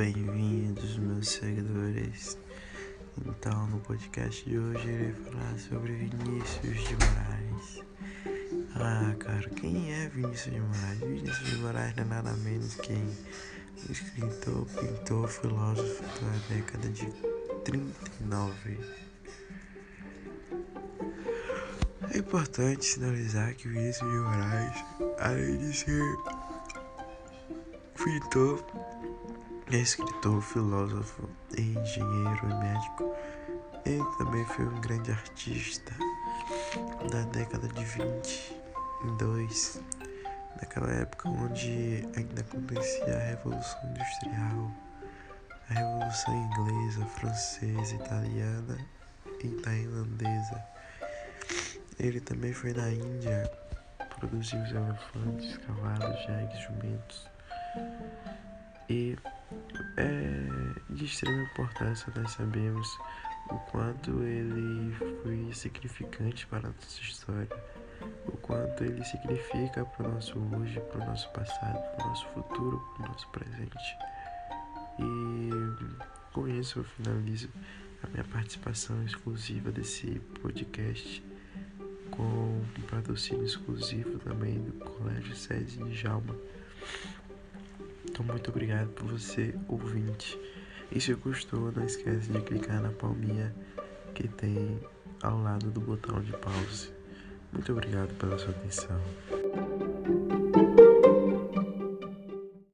Bem-vindos, meus seguidores. Então, no podcast de hoje, irei falar sobre Vinícius de Moraes. Ah, cara, quem é Vinícius de Moraes? Vinícius de Moraes não é nada menos que um escritor, pintor, filósofo da década de 39. É importante sinalizar que Vinícius de Moraes, além de ser pintor, escritor, filósofo, engenheiro e médico, ele também foi um grande artista da década de 22, naquela época onde ainda acontecia a Revolução Industrial, a Revolução Inglesa, Francesa, Italiana e Tailandesa. Ele também foi na Índia, produziu os elefantes, cavalos, jegues, jumentos. E é de extrema importância nós sabemos o quanto ele foi significante para a nossa história, o quanto ele significa para o nosso hoje, para o nosso passado, para o nosso futuro, para o nosso presente. E com isso eu finalizo a minha participação exclusiva desse podcast com um patrocínio exclusivo também do Colégio Sede de Jalma. Então, muito obrigado por você, ouvinte. E se gostou, não esquece de clicar na palminha que tem ao lado do botão de pause. Muito obrigado pela sua atenção.